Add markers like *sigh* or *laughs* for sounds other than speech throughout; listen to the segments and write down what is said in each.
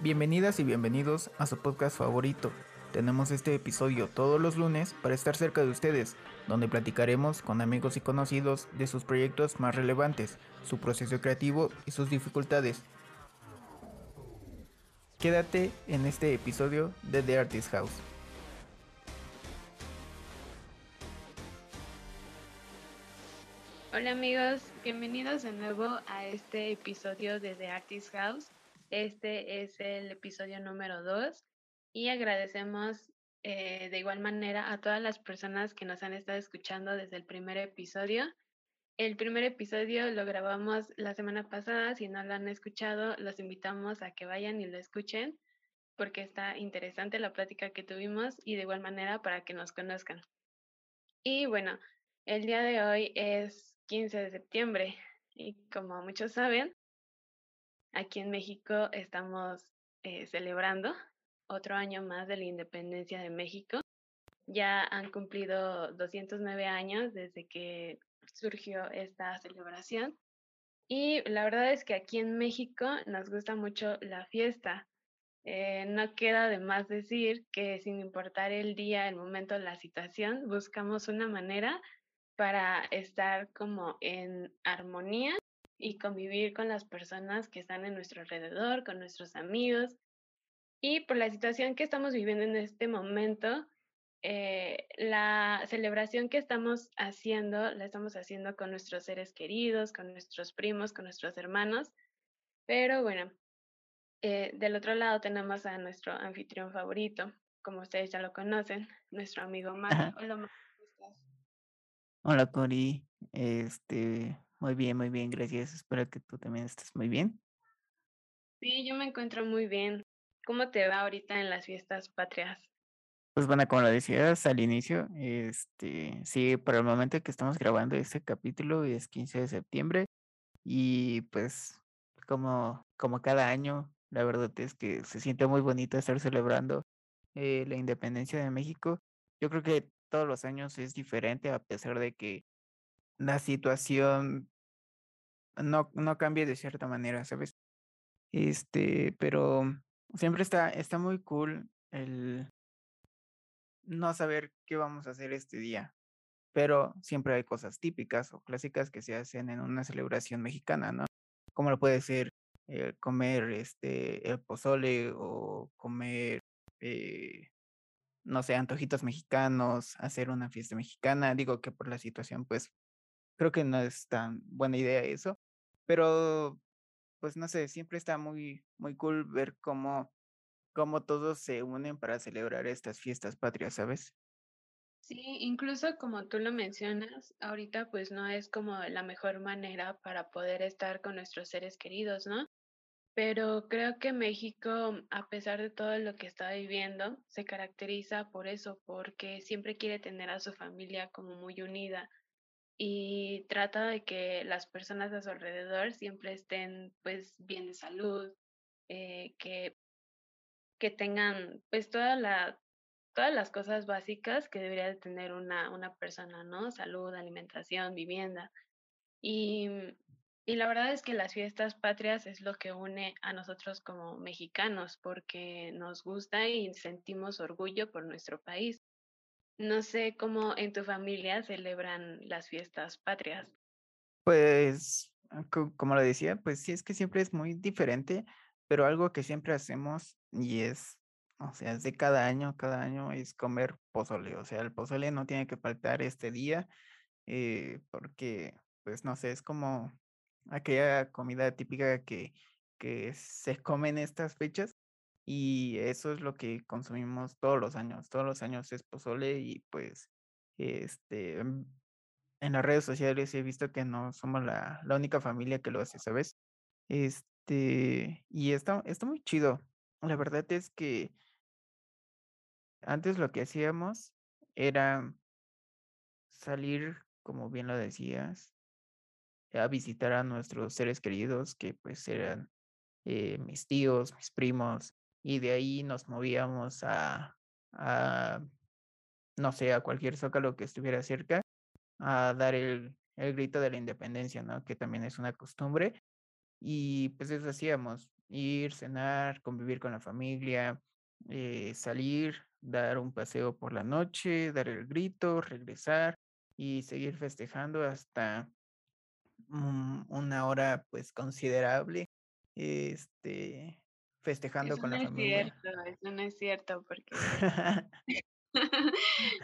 Bienvenidas y bienvenidos a su podcast favorito. Tenemos este episodio todos los lunes para estar cerca de ustedes, donde platicaremos con amigos y conocidos de sus proyectos más relevantes, su proceso creativo y sus dificultades. Quédate en este episodio de The Artist House. Hola amigos, bienvenidos de nuevo a este episodio de The Artist House. Este es el episodio número 2 y agradecemos eh, de igual manera a todas las personas que nos han estado escuchando desde el primer episodio. El primer episodio lo grabamos la semana pasada, si no lo han escuchado, los invitamos a que vayan y lo escuchen porque está interesante la plática que tuvimos y de igual manera para que nos conozcan. Y bueno, el día de hoy es 15 de septiembre y como muchos saben, aquí en México estamos eh, celebrando otro año más de la independencia de México. Ya han cumplido 209 años desde que surgió esta celebración. Y la verdad es que aquí en México nos gusta mucho la fiesta. Eh, no queda de más decir que sin importar el día, el momento, la situación, buscamos una manera para estar como en armonía y convivir con las personas que están en nuestro alrededor, con nuestros amigos. Y por la situación que estamos viviendo en este momento, eh, la celebración que estamos haciendo, la estamos haciendo con nuestros seres queridos, con nuestros primos, con nuestros hermanos. Pero bueno, eh, del otro lado tenemos a nuestro anfitrión favorito, como ustedes ya lo conocen, nuestro amigo Mario. Hola, Hola Cori, este, muy bien, muy bien, gracias. Espero que tú también estés muy bien. Sí, yo me encuentro muy bien. ¿Cómo te va ahorita en las fiestas patrias? Pues bueno, como lo decías al inicio, este, sí, por el momento que estamos grabando este capítulo es 15 de septiembre y pues como, como cada año, la verdad es que se siente muy bonito estar celebrando eh, la independencia de México. Yo creo que todos los años es diferente a pesar de que la situación no, no de cierta manera, ¿sabes? Este, pero siempre está, está muy cool el no saber qué vamos a hacer este día, pero siempre hay cosas típicas o clásicas que se hacen en una celebración mexicana, ¿no? Como lo puede ser comer este el pozole o comer eh, no sé, antojitos mexicanos, hacer una fiesta mexicana. Digo que por la situación, pues creo que no es tan buena idea eso, pero pues no sé, siempre está muy, muy cool ver cómo, cómo todos se unen para celebrar estas fiestas patrias, ¿sabes? Sí, incluso como tú lo mencionas, ahorita pues no es como la mejor manera para poder estar con nuestros seres queridos, ¿no? Pero creo que México, a pesar de todo lo que está viviendo, se caracteriza por eso, porque siempre quiere tener a su familia como muy unida y trata de que las personas a su alrededor siempre estén pues bien de salud, eh, que, que tengan pues toda la, todas las cosas básicas que debería de tener una, una persona, ¿no? Salud, alimentación, vivienda. Y y la verdad es que las fiestas patrias es lo que une a nosotros como mexicanos, porque nos gusta y sentimos orgullo por nuestro país. No sé cómo en tu familia celebran las fiestas patrias. Pues, ah, como lo decía, pues sí es que siempre es muy diferente, pero algo que siempre hacemos y es, o sea, es de cada año, cada año es comer pozole. O sea, el pozole no tiene que faltar este día, eh, porque, pues no sé, es como aquella comida típica que, que se come en estas fechas. Y eso es lo que consumimos todos los años. Todos los años es pozole y pues este mm, en las redes sociales he visto que no somos la, la única familia que lo hace, ¿sabes? Este, y está, está muy chido. La verdad es que antes lo que hacíamos era salir, como bien lo decías, a visitar a nuestros seres queridos, que pues eran eh, mis tíos, mis primos, y de ahí nos movíamos a, no sé, a cualquier zócalo que estuviera cerca, a dar el, el grito de la independencia, ¿no? Que también es una costumbre. Y pues eso hacíamos. ir, cenar, convivir con la familia, eh, salir, dar un paseo por la noche, dar el grito, regresar y seguir festejando hasta una hora pues considerable, este, festejando Eso con no la es familia. cierto, eso no es cierto, porque *laughs*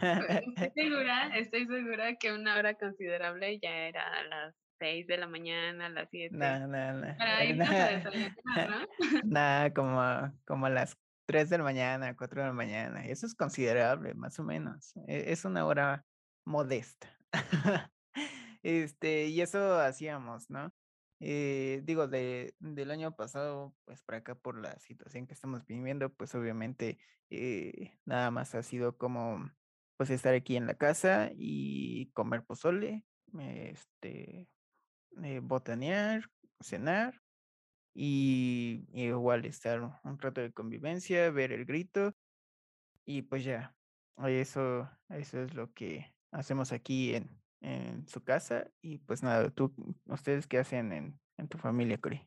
estoy segura, estoy segura que una hora considerable ya era a las 6 de la mañana, a las 7, No, no, no, para irnos a desayunar, ¿no? nada, como a como a las 3 de la mañana, 4 de la mañana, eso es considerable, más o menos, e es una hora modesta. *laughs* Este, y eso hacíamos, ¿no? Eh, digo, de del año pasado, pues, para acá, por la situación que estamos viviendo, pues, obviamente, eh, nada más ha sido como, pues, estar aquí en la casa y comer pozole, este, eh, botanear, cenar y igual estar un rato de convivencia, ver El Grito y pues ya, eso eso es lo que hacemos aquí en en su casa y pues nada, ¿tú ustedes qué hacen en en tu familia, Cori?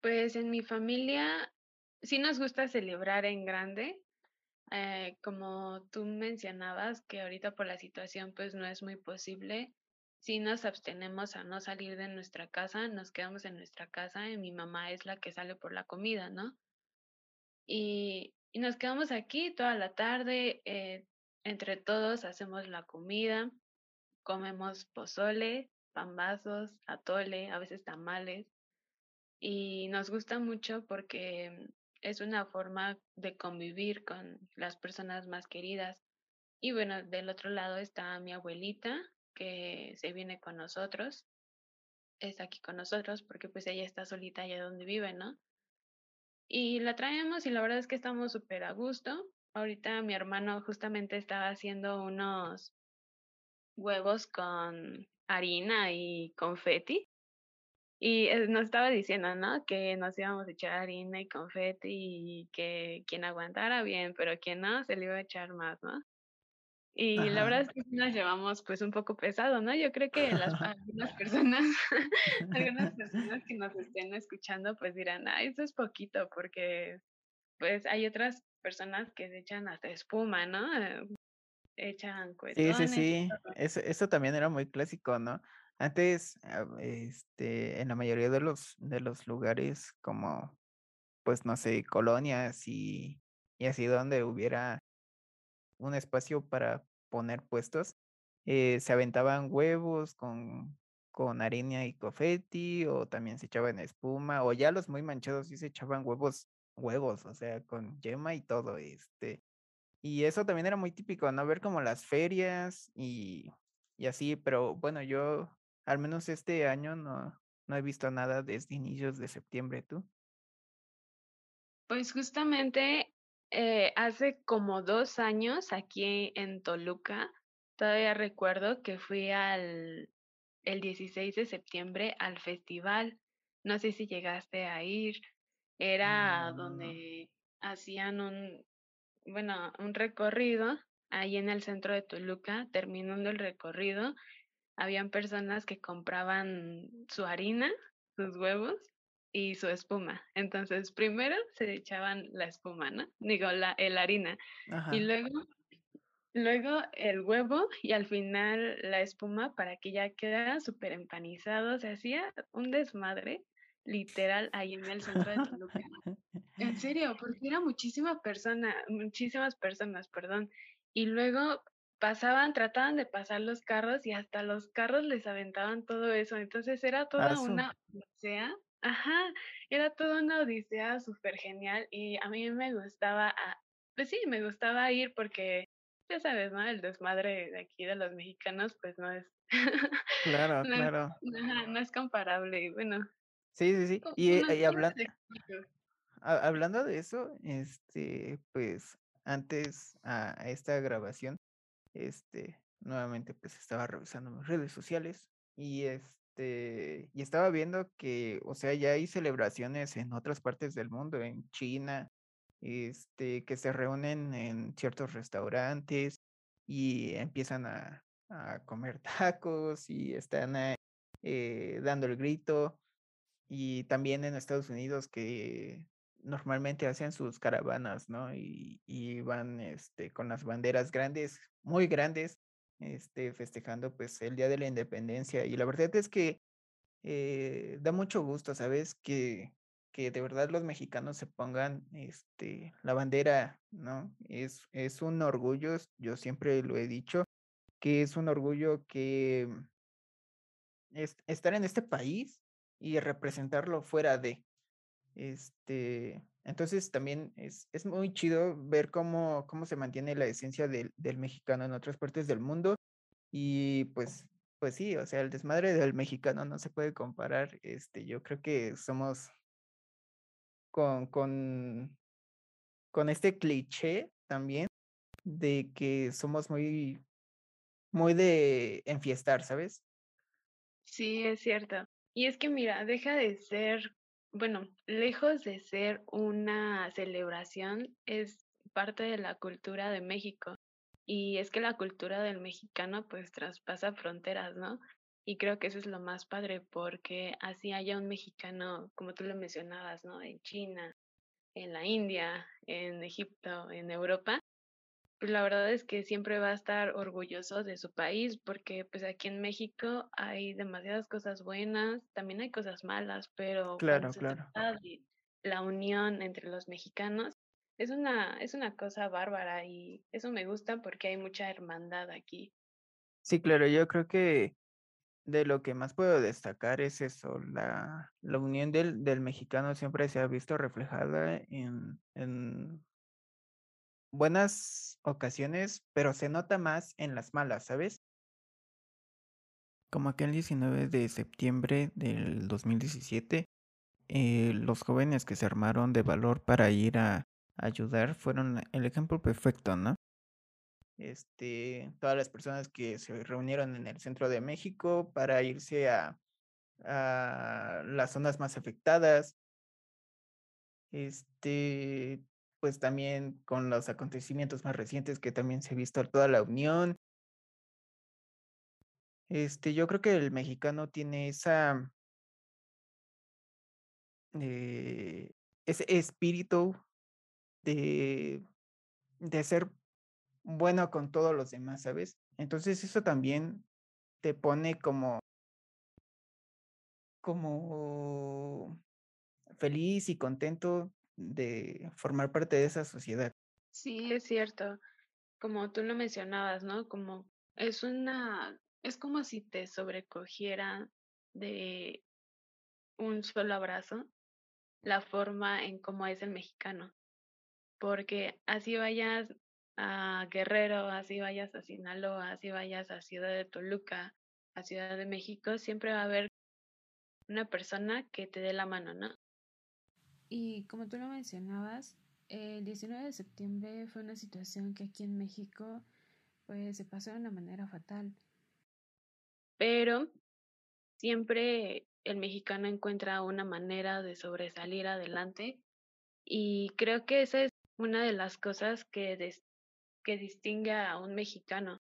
Pues en mi familia sí nos gusta celebrar en grande, eh, como tú mencionabas que ahorita por la situación pues no es muy posible, sí nos abstenemos a no salir de nuestra casa, nos quedamos en nuestra casa y mi mamá es la que sale por la comida, ¿no? Y, y nos quedamos aquí toda la tarde, eh, entre todos hacemos la comida, comemos pozole, pambazos, atole, a veces tamales. Y nos gusta mucho porque es una forma de convivir con las personas más queridas. Y bueno, del otro lado está mi abuelita, que se viene con nosotros, está aquí con nosotros porque pues ella está solita allá donde vive, ¿no? Y la traemos y la verdad es que estamos súper a gusto. Ahorita mi hermano justamente estaba haciendo unos huevos con harina y confeti Y, nos estaba diciendo, ¿no? Que nos íbamos a echar harina y confeti, y que quien aguantara bien, pero quien no, se le iba a echar más, ¿no? Y la verdad Ajá. es que nos llevamos, pues, un poco pesado, ¿no? Yo creo que las *laughs* algunas personas *laughs* algunas personas que nos estén escuchando, pues, dirán: "Ay, eso es poquito", porque, pues, hay otras personas que se echan hasta espuma, ¿no? Eh, echan Sí, sí, cuetones y sí, todo. eso eso también era muy clásico, ¿no? Antes, ah, este, en la mayoría de los de los lugares como, pues, no sé, colonias y y así donde hubiera un espacio para poner puestos, eh, se aventaban huevos con con harina y confeti, o también se echaban espuma, o ya los muy manchados sí se echaban huevos huevos, o sea, con yema y todo, este, y eso también era muy típico, ¿no? Ver como las ferias y y así, pero bueno, yo al menos este año no no he visto nada desde inicios de septiembre, ¿tú? Pues justamente, eh, hace como 2 años aquí en Toluca, todavía recuerdo que fui al el 16 de septiembre al festival. No sé si llegaste a ir. Era no. donde hacían un, bueno, un recorrido ahí en el centro de Toluca. Terminando el recorrido, habían personas que compraban su harina, sus huevos y su espuma. Entonces, primero se echaban la espuma, ¿no? Digo, la el harina, y luego luego el huevo, y al final la espuma para que ya quedara superempanizado. Se hacía un desmadre, literal, ahí en el centro de Toluca. En *laughs* serio, porque era muchísima persona muchísimas personas, perdón. Y luego pasaban trataban de pasar los carros, y hasta los carros les aventaban todo eso. Entonces, era toda una odisea ajá, era toda una odisea supergenial, y a mí me gustaba, ah, pues sí, me gustaba ir porque, ya sabes, ¿no? El desmadre de aquí de los mexicanos, pues no es Claro, *laughs* no claro. ajá, no es comparable. Y bueno, Sí, sí, sí. ¿có Y, eh, y cómo hablan te explico? ha hablando de eso, este, pues, antes a esta grabación, este, nuevamente, pues, estaba revisando mis redes sociales y, este, y estaba viendo que, o sea, ya hay celebraciones en otras partes del mundo, en China, este, que se reúnen en ciertos restaurantes y empiezan a a comer tacos y están, eh, dando el grito. Y también en Estados Unidos que normalmente hacen sus caravanas, ¿no? Y, y van este, con las banderas grandes, muy grandes, este, festejando pues el Día de la Independencia. Y la verdad es que eh, da mucho gusto, ¿sabes? Que, que de verdad los mexicanos se pongan este, la bandera, ¿no? Es, es un orgullo, yo siempre lo he dicho, que es un orgullo que es, estar en este país y representarlo fuera de. Este, entonces también es, es muy chido ver cómo, cómo se mantiene la esencia del, del mexicano en otras partes del mundo. Y pues, pues sí, o sea, el desmadre del mexicano no se puede comparar. Este, yo creo que somos con, con, con este cliché también de que somos muy, muy de enfiestar, ¿sabes? Sí, es cierto. Y es que mira, deja de ser, bueno, lejos de ser una celebración, es parte de la cultura de México. Y es que la cultura del mexicano pues traspasa fronteras, ¿no? Y creo que eso es lo más padre porque así haya un mexicano, como tú lo mencionabas, ¿no? En China, en la India, en Egipto, en Europa, la verdad es que siempre va a estar orgulloso de su país, porque pues aquí en México hay demasiadas cosas buenas, también hay cosas malas, pero Claro, claro. de la unión entre los mexicanos, es una, es una cosa bárbara y eso me gusta porque hay mucha hermandad aquí. Sí, claro, yo creo que de lo que más puedo destacar es eso, la, la unión del, del mexicano siempre se ha visto reflejada en, en buenas ocasiones, pero se nota más en las malas, ¿sabes? Como aquel 19 de septiembre del 2017, eh, los jóvenes que se armaron de valor para ir a ayudar fueron el ejemplo perfecto, ¿no? Este, todas las personas que se reunieron en el centro de México para irse a, a las zonas más afectadas, este, pues también con los acontecimientos más recientes que también se ha visto toda la unión. Este, yo creo que el mexicano tiene esa, eh, ese espíritu de, de ser bueno con todos los demás, ¿sabes? Entonces eso también te pone como, como feliz y contento de formar parte de esa sociedad. Sí, es cierto, como tú lo mencionabas, ¿no? Como es una, es como si te sobrecogiera de un solo abrazo la forma en cómo es el mexicano, porque así vayas a Guerrero, así vayas a Sinaloa, así vayas a Ciudad de Toluca, a Ciudad de México, siempre va a haber una persona que te dé la mano, ¿no? Y como tú lo mencionabas, el 19 de septiembre fue una situación que aquí en México pues se pasó de una manera fatal. Pero siempre el mexicano encuentra una manera de sobresalir adelante y creo que esa es una de las cosas que, des- que distingue a un mexicano.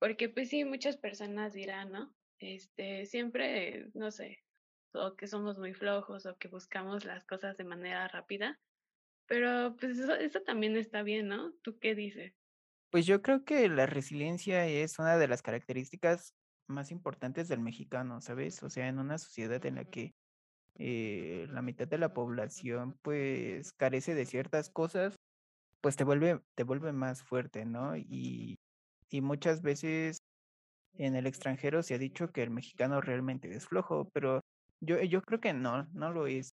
Porque pues sí, muchas personas dirán, ¿no? Este, siempre, no sé, o que somos muy flojos o que buscamos las cosas de manera rápida, pero pues eso, eso también está bien, ¿no? ¿Tú qué dices? Pues yo creo que la resiliencia es una de las características más importantes del mexicano, ¿sabes? O sea, en una sociedad en la que eh, la mitad de la población pues carece de ciertas cosas, pues te vuelve, te vuelve más fuerte, ¿no? Y, y muchas veces en el extranjero se ha dicho que el mexicano realmente es flojo, pero yo, yo creo que no, no lo es.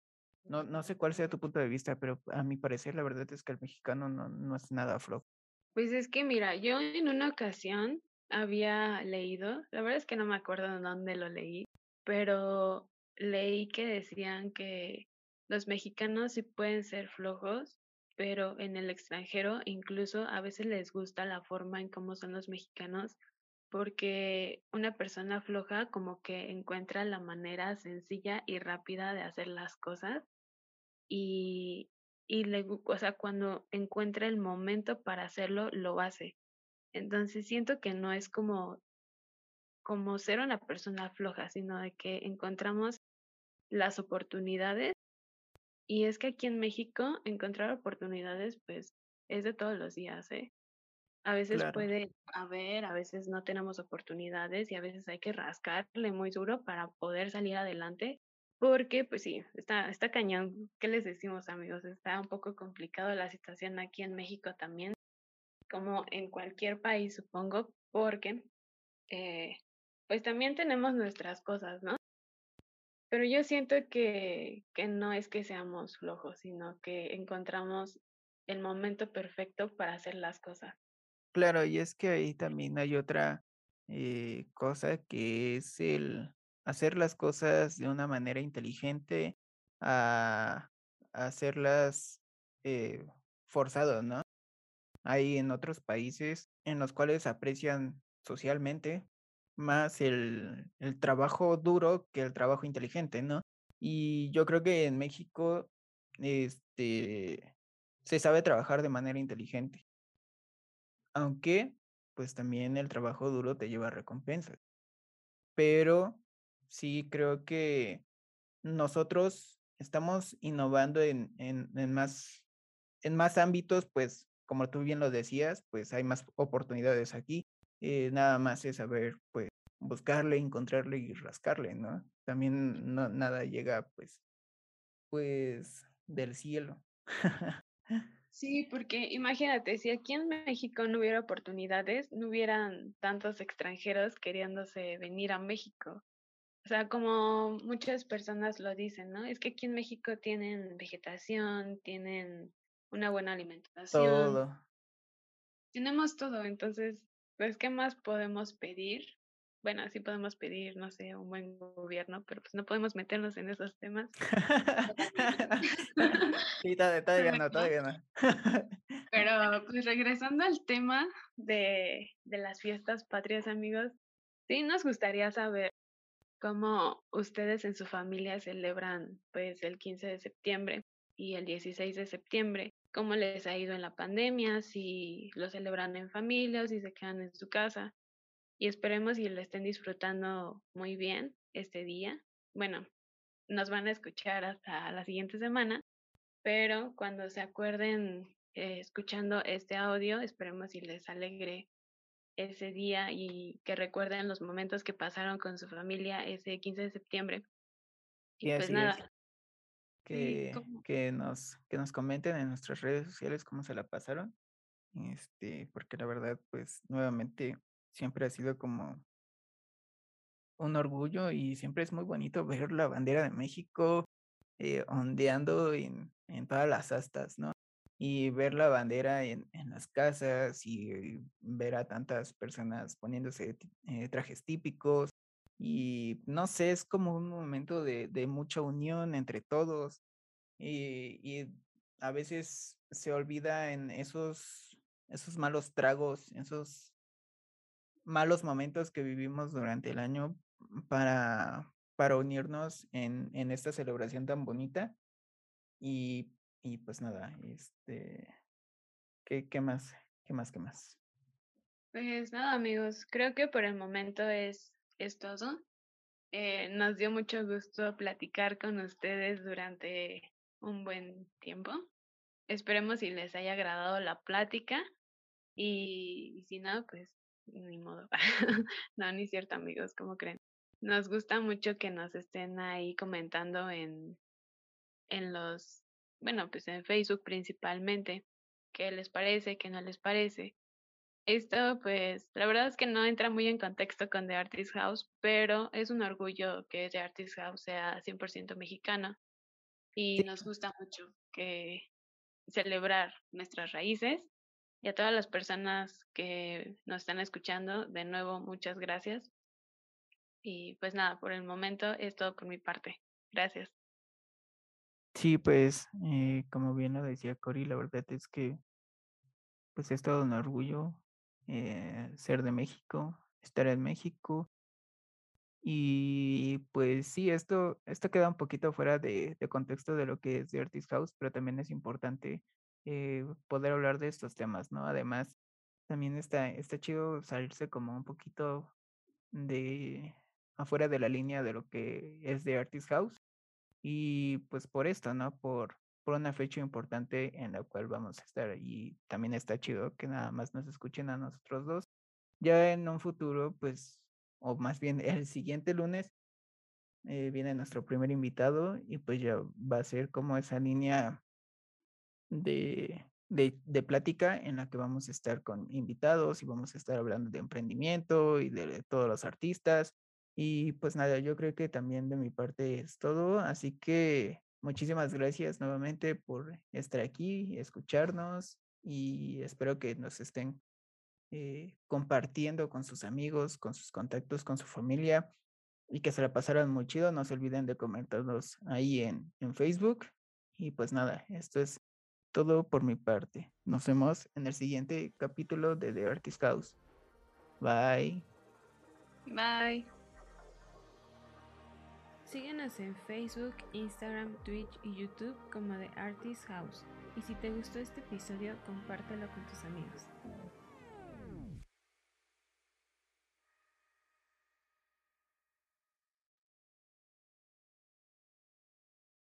No, no sé cuál sea tu punto de vista, pero a mi parecer la verdad es que el mexicano no, no es nada flojo. Pues es que mira, yo en una ocasión había leído, la verdad es que no me acuerdo de dónde lo leí, pero leí que decían que los mexicanos sí pueden ser flojos, pero en el extranjero incluso a veces les gusta la forma en cómo son los mexicanos, porque una persona floja como que encuentra la manera sencilla y rápida de hacer las cosas y, y le, o sea, cuando encuentra el momento para hacerlo, lo hace. Entonces siento que no es como, como ser una persona floja, sino de que encontramos las oportunidades. Y es que aquí en México encontrar oportunidades pues es de todos los días, ¿eh? A veces puede haber, a veces no tenemos oportunidades y a veces hay que rascarle muy duro para poder salir adelante, porque pues sí, está, está cañón. ¿Qué les decimos amigos? Está un poco complicado la situación aquí en México también, como en cualquier país supongo, porque eh, pues también tenemos nuestras cosas, ¿no? Pero yo siento que, que no es que seamos flojos, sino que encontramos el momento perfecto para hacer las cosas. Claro, y es que ahí también hay otra eh, cosa que es el hacer las cosas de una manera inteligente a, hacerlas eh, ¿no? Hay en otros países en los cuales aprecian socialmente más el, el trabajo duro que el trabajo inteligente, ¿no? Y yo creo que en México este, se sabe trabajar de manera inteligente. Aunque, pues también el trabajo duro te lleva recompensas. Pero sí creo que nosotros estamos innovando en, en, en, más, en más ámbitos, pues como tú bien lo decías, pues hay más oportunidades aquí. Eh, nada más es saber, pues, buscarle, encontrarle y rascarle, ¿no? También no, nada llega, pues, pues, del cielo. *laughs* Sí, porque imagínate, si aquí en México no hubiera oportunidades, no hubieran tantos extranjeros queriéndose venir a México. O sea, como muchas personas lo dicen, ¿no? Es que aquí en México tienen vegetación, tienen una buena alimentación. Todo. Tenemos todo, entonces, pues, ¿qué más podemos pedir? Bueno, sí podemos pedir, no sé, un buen gobierno, pero pues no podemos meternos en esos temas. *laughs* sí, *laughs* todavía no, todavía no. *laughs* pero pues regresando al tema de, de las fiestas patrias, amigos, sí nos gustaría saber cómo ustedes en su familia celebran pues el 15 de septiembre y el 16 de septiembre, cómo les ha ido en la pandemia, si lo celebran en familia o si se quedan en su casa y esperemos y lo estén disfrutando muy bien este día. Bueno, nos van a escuchar hasta la siguiente semana, pero cuando se acuerden eh, escuchando este audio, esperemos y les alegre ese día y que recuerden los momentos que pasaron con su familia ese 15 de septiembre. Y, pues nada. Que, que, nos, que nos comenten en nuestras redes sociales cómo se la pasaron. Este, porque la verdad, pues nuevamente siempre ha sido como un orgullo y siempre es muy bonito ver la bandera de México eh, ondeando en, en, todas las astas, ¿no? Y ver la bandera en, en las casas y ver a tantas personas poniéndose eh, trajes típicos. Y no sé, es como un momento de, de mucha unión entre todos. Y, y, a veces se olvida en esos, esos malos tragos, esos malos momentos que vivimos durante el año para, para unirnos en, en esta celebración tan bonita. Y, y pues nada, este, ¿qué, ¿qué más? ¿Qué más? ¿Qué más? Pues nada, amigos, creo que por el momento es, es todo. Eh, nos dio mucho gusto platicar con ustedes durante un buen tiempo. Esperemos si les haya agradado la plática y, y si no, pues ni modo. *laughs* no, ni cierto, amigos, ¿cómo creen? Nos gusta mucho que nos estén ahí comentando en, en los, bueno, pues en Facebook principalmente, qué les parece, qué no les parece. Esto, pues, la verdad es que no entra muy en contexto con The Artist House, pero es un orgullo que The Artist House sea 100% mexicana y nos gusta mucho que celebrar nuestras raíces y a todas las personas que nos están escuchando, de nuevo, muchas gracias. Y pues nada, por el momento es todo por mi parte. Gracias. Sí, pues eh, como bien lo decía Cori, la verdad es que pues es todo un orgullo eh, ser de México, estar en México. Y pues sí, esto, esto queda un poquito fuera de, de contexto de lo que es The Artist House, pero también es importante eh, poder hablar de estos temas, ¿no? Además, también está, está chido salirse como un poquito de afuera de la línea de lo que es de Artist House Y pues por esto, ¿no? Por, por una fecha importante en la cual vamos a estar. Y también está chido que nada más nos escuchen a nosotros dos. Ya en un futuro, pues, o más bien *laughs* el siguiente lunes, eh, viene nuestro primer invitado y pues ya va a ser como esa línea de, de, plática en la que vamos a estar con invitados y vamos a estar hablando de emprendimiento y de todos los artistas. Y pues nada, yo creo que también de mi parte es todo. Así que muchísimas gracias nuevamente por estar aquí, escucharnos y espero que nos estén eh, compartiendo con sus amigos, con sus contactos, con su familia y que se la pasaran muy chido. No se olviden de comentarnos ahí en, en Facebook. Y pues nada, esto es todo por mi parte. Nos vemos en el siguiente capítulo de The Artist House. Bye. Bye. Síguenos en Facebook, Instagram, Twitch y YouTube como The Artist House. Y si te gustó este episodio, compártelo con tus amigos.